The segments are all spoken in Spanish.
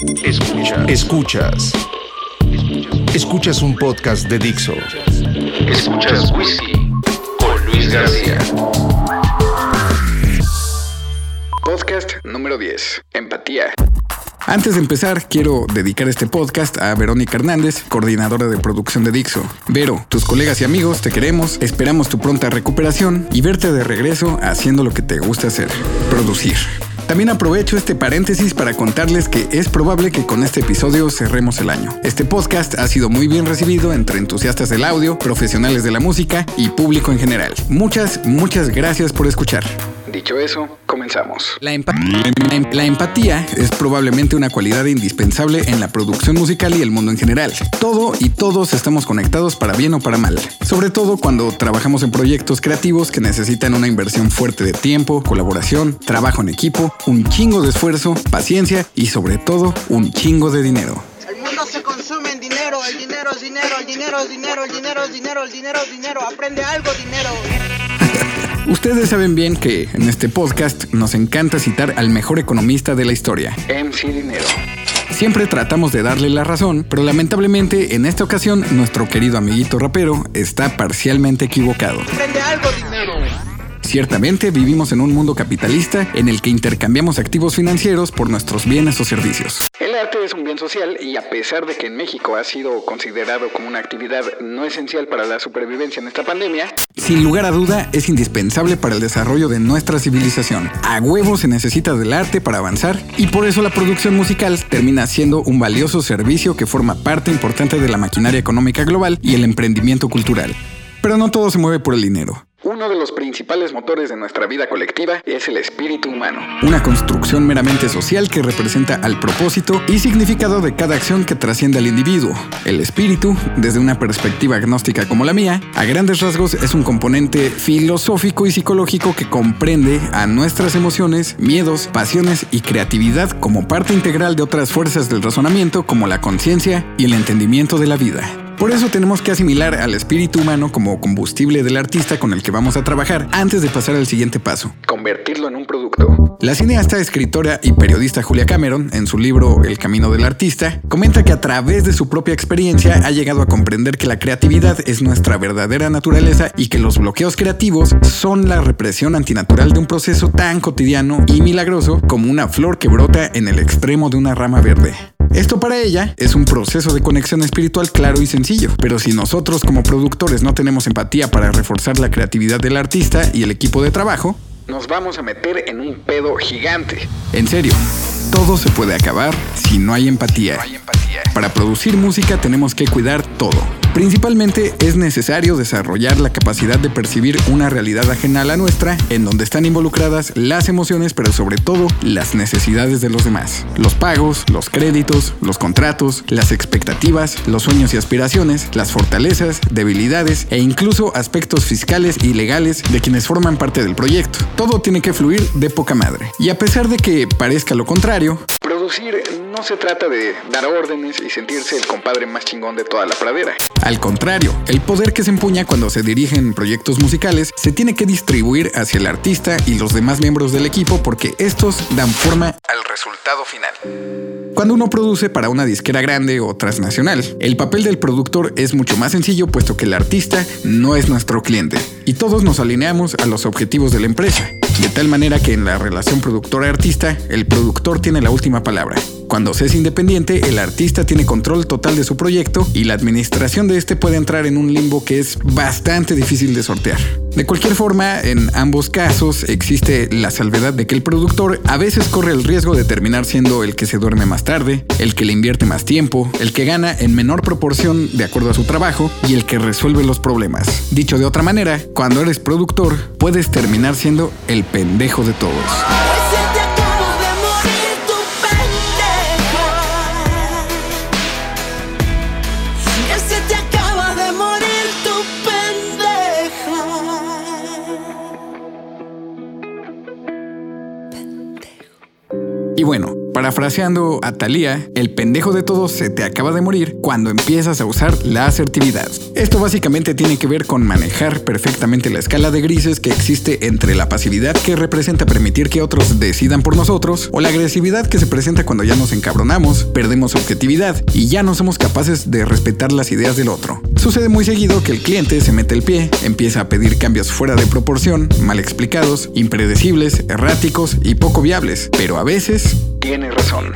Escuchas. Escuchas. Escuchas un podcast de Dixo. Escuchas Whisky con Luis García. Podcast número 10. Empatía. Antes de empezar, quiero dedicar este podcast a Verónica Hernández, coordinadora de producción de Dixo. Vero, tus colegas y amigos, te queremos, esperamos tu pronta recuperación y verte de regreso haciendo lo que te gusta hacer, producir. También aprovecho este paréntesis para contarles que es probable que con este episodio cerremos el año. Este podcast ha sido muy bien recibido entre entusiastas del audio, profesionales de la música y público en general. Muchas, muchas gracias por escuchar. Dicho eso, comenzamos. La, empa- la em- la empatía es probablemente una cualidad indispensable en la producción musical y el mundo en general. Todo y todos estamos conectados para bien o para mal. Sobre todo cuando trabajamos en proyectos creativos que necesitan una inversión fuerte de tiempo, colaboración, trabajo en equipo, un chingo de esfuerzo, paciencia y sobre todo un chingo de dinero. El mundo se consume en dinero, el dinero es dinero, el dinero es dinero, el dinero es dinero, el dinero es dinero, aprende algo dinero. Ustedes saben bien que en este podcast nos encanta citar al mejor economista de la historia, MC Dinero. Siempre tratamos de darle la razón, pero lamentablemente en esta ocasión nuestro querido amiguito rapero está parcialmente equivocado. Aprende algo dinero. Ciertamente vivimos en un mundo capitalista en el que intercambiamos activos financieros por nuestros bienes o servicios. El arte es un bien social y a pesar de que en México ha sido considerado como una actividad no esencial para la supervivencia en esta pandemia, Sin lugar a duda, es indispensable para el desarrollo de nuestra civilización. A huevo se necesita del arte para avanzar y por eso la producción musical termina siendo un valioso servicio que forma parte importante de la maquinaria económica global y el emprendimiento cultural. Pero no todo se mueve por el dinero. Uno de los principales motores de nuestra vida colectiva es el espíritu humano. Una construcción meramente social que representa al propósito y significado de cada acción que trasciende al individuo. El espíritu, desde una perspectiva agnóstica como la mía, a grandes rasgos es un componente filosófico y psicológico que comprende a nuestras emociones, miedos, pasiones y creatividad como parte integral de otras fuerzas del razonamiento como la conciencia y el entendimiento de la vida. Por eso tenemos que asimilar al espíritu humano como combustible del artista con el que vamos a trabajar antes de pasar al siguiente paso. Convertirlo en un producto. La cineasta, escritora y periodista Julia Cameron, en su libro El Camino del Artista, comenta que a través de su propia experiencia ha llegado a comprender que la creatividad es nuestra verdadera naturaleza y que los bloqueos creativos son la represión antinatural de un proceso tan cotidiano y milagroso como una flor que brota en el extremo de una rama verde. Esto para ella es un proceso de conexión espiritual claro y sencillo, pero si nosotros como productores no tenemos empatía para reforzar la creatividad del artista y el equipo de trabajo, Nos vamos a meter en un pedo gigante. en serio, todo se puede acabar si no hay empatía. Para producir música tenemos que cuidar todo. Principalmente es necesario desarrollar la capacidad de percibir una realidad ajena a la nuestra, en donde están involucradas las emociones, pero sobre todo las necesidades de los demás. Los pagos, los créditos, los contratos, las expectativas, los sueños y aspiraciones, las fortalezas, debilidades e incluso aspectos fiscales y legales de quienes forman parte del proyecto. Todo tiene que fluir de poca madre. Y a pesar de que parezca lo contrario, Producir no se trata de dar órdenes y sentirse el compadre más chingón de toda la pradera. Al contrario, el poder que se empuña cuando se dirigen proyectos musicales se tiene que distribuir hacia el artista y los demás miembros del equipo porque estos dan forma al resultado final. Cuando uno produce para una disquera grande o transnacional, el papel del productor es mucho más sencillo puesto que el artista no es nuestro cliente y todos nos alineamos a los objetivos de la empresa. De tal manera que en la relación productor-artista, el productor tiene la última palabra. Cuando se es independiente, el artista tiene control total de su proyecto y la administración de este puede entrar en un limbo que es bastante difícil de sortear. De cualquier forma, en ambos casos existe la salvedad de que el productor a veces corre el riesgo de terminar siendo el que se duerme más tarde, el que le invierte más tiempo, el que gana en menor proporción de acuerdo a su trabajo y el que resuelve los problemas. Dicho de otra manera, cuando eres productor, puedes terminar siendo el pendejo de todos. Parafraseando a Thalía, el pendejo de todos se te acaba de morir cuando empiezas a usar la asertividad. Esto básicamente tiene que ver con manejar perfectamente la escala de grises que existe entre la pasividad que representa permitir que otros decidan por nosotros o la agresividad que se presenta cuando ya nos encabronamos, perdemos objetividad y ya no somos capaces de respetar las ideas del otro. Sucede muy seguido que el cliente se mete el pie, empieza a pedir cambios fuera de proporción, mal explicados, impredecibles, erráticos y poco viables, pero a veces Tiene razón.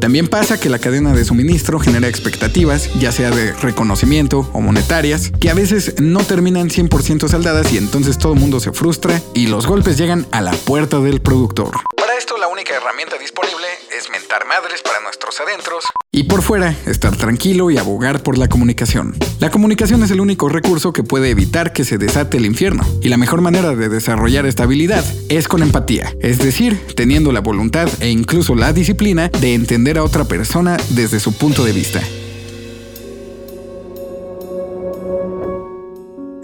también pasa que la cadena de suministro genera expectativas, ya sea de reconocimiento o monetarias, que a veces no terminan 100% saldadas y entonces todo el mundo se frustra y los golpes llegan a la puerta del productor. Para esto la única herramienta disponible es mentar madres para nuestros adentros y por fuera estar tranquilo y abogar por la comunicación. La comunicación es el único recurso que puede evitar que se desate el infierno y la mejor manera de desarrollar esta habilidad es con empatía, es decir, teniendo la voluntad e incluso la disciplina de entender a otra persona desde su punto de vista.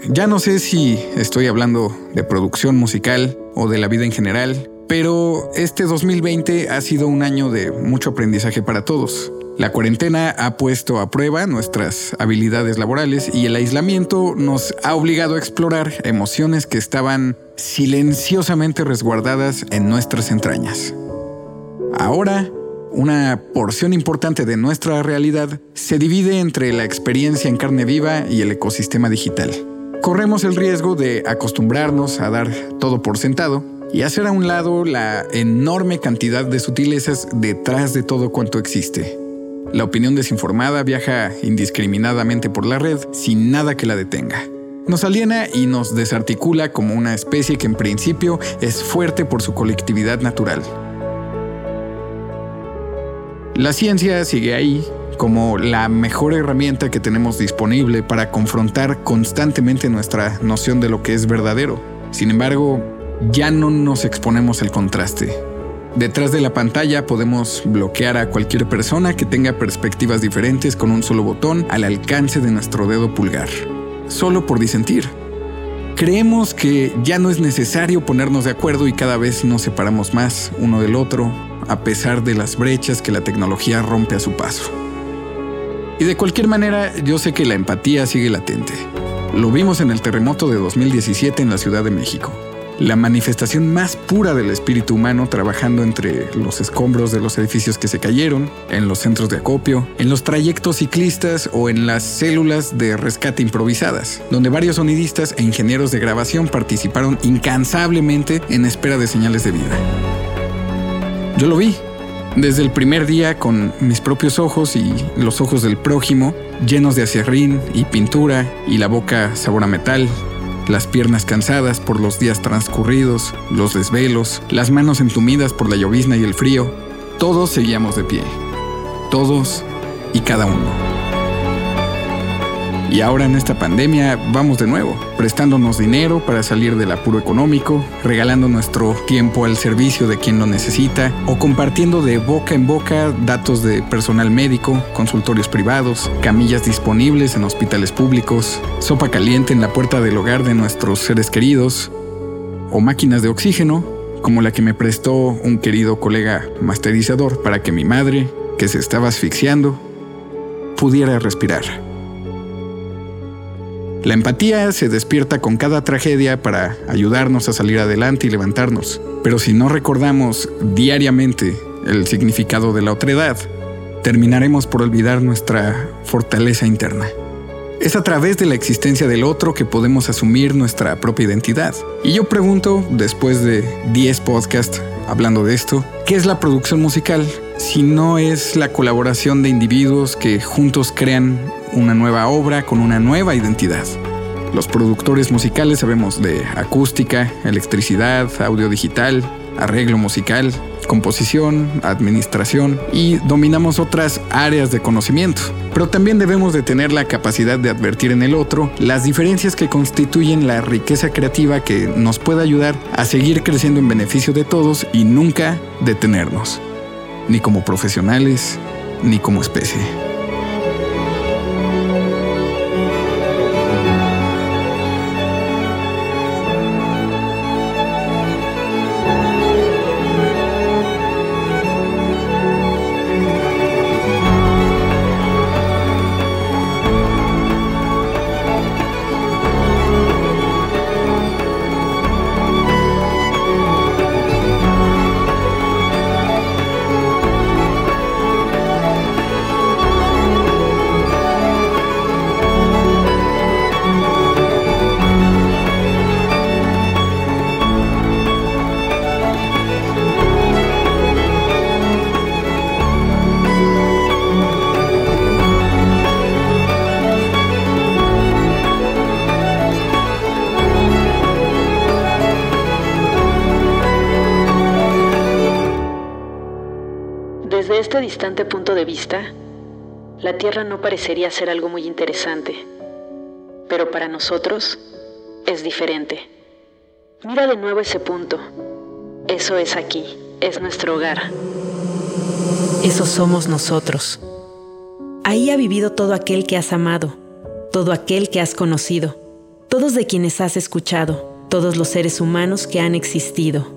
Ya no sé si estoy hablando de producción musical o de la vida en general, pero este 2020 ha sido un año de mucho aprendizaje para todos. La cuarentena ha puesto a prueba nuestras habilidades laborales y el aislamiento nos ha obligado a explorar emociones que estaban silenciosamente resguardadas en nuestras entrañas. Ahora, una porción importante de nuestra realidad se divide entre la experiencia en carne viva y el ecosistema digital. Corremos el riesgo de acostumbrarnos a dar todo por sentado y hacer a un lado la enorme cantidad de sutilezas detrás de todo cuanto existe. La opinión desinformada viaja indiscriminadamente por la red sin nada que la detenga. Nos aliena y nos desarticula como una especie que en principio es fuerte por su colectividad natural. La ciencia sigue ahí como la mejor herramienta que tenemos disponible para confrontar constantemente nuestra noción de lo que es verdadero. Sin embargo, ya no nos exponemos al contraste. Detrás de la pantalla podemos bloquear a cualquier persona que tenga perspectivas diferentes con un solo botón al alcance de nuestro dedo pulgar, solo por disentir. Creemos que ya no es necesario ponernos de acuerdo y cada vez nos separamos más uno del otro, a pesar de las brechas que la tecnología rompe a su paso. Y de cualquier manera, yo sé que la empatía sigue latente. Lo vimos en el terremoto de 2017 en la Ciudad de México. La manifestación más pura del espíritu humano trabajando entre los escombros de los edificios que se cayeron, en los centros de acopio, en los trayectos ciclistas o en las células de rescate improvisadas, donde varios sonidistas e ingenieros de grabación participaron incansablemente en espera de señales de vida. Yo lo vi, desde el primer día con mis propios ojos y los ojos del prójimo, llenos de acerrín y pintura y la boca sabor a metal, las piernas cansadas por los días transcurridos, los desvelos, las manos entumidas por la llovizna y el frío, todos seguíamos de pie. Todos y cada uno. Y ahora en esta pandemia vamos de nuevo, prestándonos dinero para salir del apuro económico, regalando nuestro tiempo al servicio de quien lo necesita o compartiendo de boca en boca datos de personal médico, consultorios privados, camillas disponibles en hospitales públicos, sopa caliente en la puerta del hogar de nuestros seres queridos o máquinas de oxígeno como la que me prestó un querido colega masterizador para que mi madre, que se estaba asfixiando, pudiera respirar. La empatía se despierta con cada tragedia para ayudarnos a salir adelante y levantarnos. Pero si no recordamos diariamente el significado de la otredad, terminaremos por olvidar nuestra fortaleza interna. Es a través de la existencia del otro que podemos asumir nuestra propia identidad. Y yo pregunto, después de 10 podcasts hablando de esto, ¿qué es la producción musical si no es la colaboración de individuos que juntos crean una nueva obra con una nueva identidad? Los productores musicales sabemos de acústica, electricidad, audio digital, arreglo musical, composición, administración y dominamos otras áreas de conocimiento. Pero también debemos de tener la capacidad de advertir en el otro las diferencias que constituyen la riqueza creativa que nos puede ayudar a seguir creciendo en beneficio de todos y nunca detenernos, ni como profesionales, ni como especie. Distante punto de vista, la Tierra no parecería ser algo muy interesante, pero para nosotros es diferente. Mira de nuevo ese punto. Eso es aquí, es nuestro hogar. Eso somos nosotros. Ahí ha vivido todo aquel que has amado, todo aquel que has conocido, todos de quienes has escuchado, todos los seres humanos que han existido,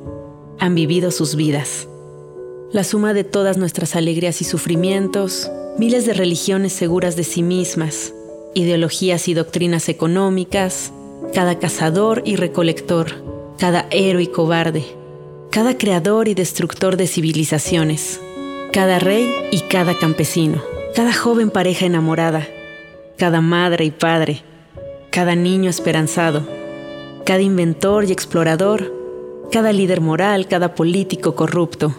han vivido sus vidas. La suma de todas nuestras alegrías y sufrimientos, miles de religiones seguras de sí mismas, ideologías y doctrinas económicas, cada cazador y recolector, cada héroe y cobarde, cada creador y destructor de civilizaciones, cada rey y cada campesino, cada joven pareja enamorada, cada madre y padre, cada niño esperanzado, cada inventor y explorador, cada líder moral, cada político corrupto,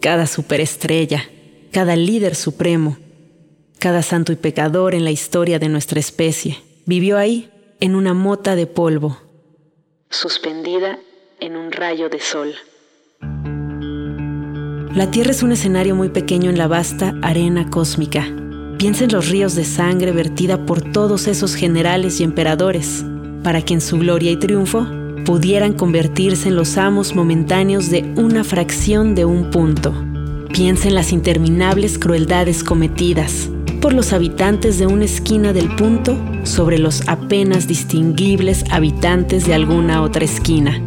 cada superestrella, cada líder supremo, cada santo y pecador en la historia de nuestra especie, vivió ahí en una mota de polvo, suspendida en un rayo de sol. La Tierra es un escenario muy pequeño en la vasta arena cósmica. Piensa en los ríos de sangre vertida por todos esos generales y emperadores, para que en su gloria y triunfo pudieran convertirse en los amos momentáneos de una fracción de un punto. Piensa en las interminables crueldades cometidas por los habitantes de una esquina del punto sobre los apenas distinguibles habitantes de alguna otra esquina.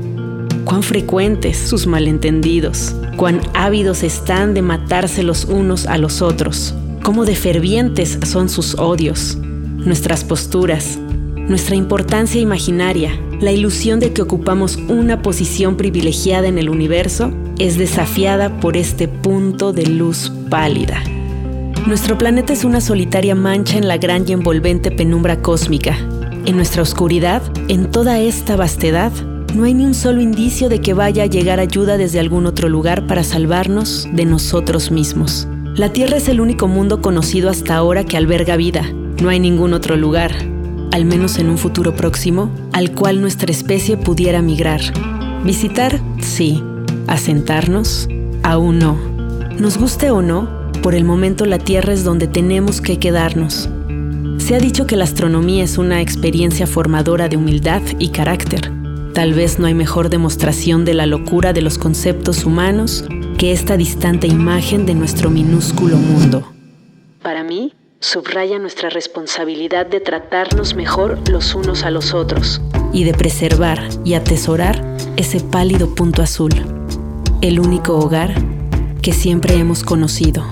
Cuán frecuentes sus malentendidos, cuán ávidos están de matarse los unos a los otros, cómo de fervientes son sus odios, nuestras posturas, nuestra importancia imaginaria, la ilusión de que ocupamos una posición privilegiada en el universo, es desafiada por este punto de luz pálida. Nuestro planeta es una solitaria mancha en la gran y envolvente penumbra cósmica. En nuestra oscuridad, en toda esta vastedad, no hay ni un solo indicio de que vaya a llegar ayuda desde algún otro lugar para salvarnos de nosotros mismos. La Tierra es el único mundo conocido hasta ahora que alberga vida. No hay ningún otro lugar, al menos en un futuro próximo, al cual nuestra especie pudiera migrar. Visitar, sí. Asentarnos, aún no. Nos guste o no, por el momento la Tierra es donde tenemos que quedarnos. Se ha dicho que la astronomía es una experiencia formadora de humildad y carácter. Tal vez no hay mejor demostración de la locura de los conceptos humanos que esta distante imagen de nuestro minúsculo mundo. Para mí, subraya nuestra responsabilidad de tratarnos mejor los unos a los otros. y de preservar y atesorar ese pálido punto azul, el único hogar que siempre hemos conocido.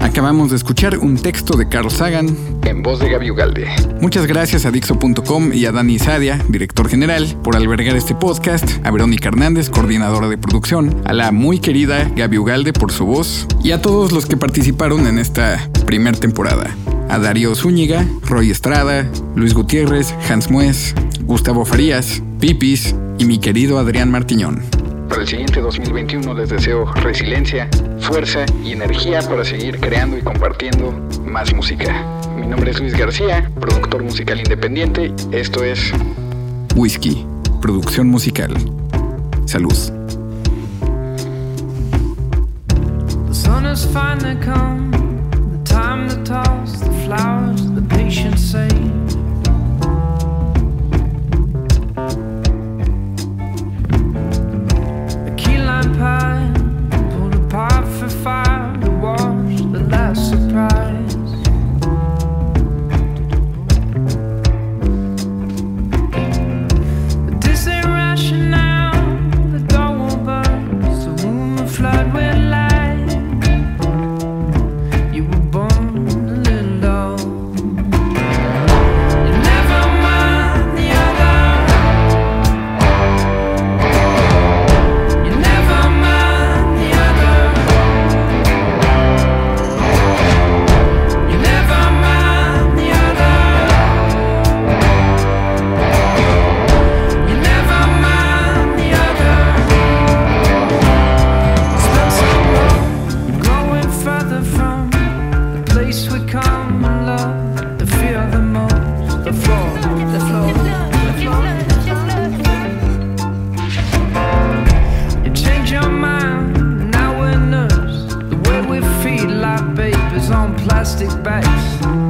Acabamos de escuchar un texto de Carl Sagan. En voz de Gaby Ugalde. Muchas gracias a Dixo.com y a Dani Sadia, director general, por albergar este podcast, a Verónica Hernández, coordinadora de producción, a la muy querida Gaby Ugalde por su voz y a todos los que participaron en esta primer temporada. A Darío Zúñiga, Roy Estrada, Luis Gutiérrez, Hans Mues, Gustavo Farías, Pipis y mi querido Adrián Martiñón. Para el siguiente 2021 les deseo resiliencia, fuerza y energía para seguir creando y compartiendo más música. Mi nombre es Luis García, productor musical independiente. Esto es Whisky, producción musical. Salud. The sun has finally come, the time to toss the flowers, the patient sage. On plastic bags.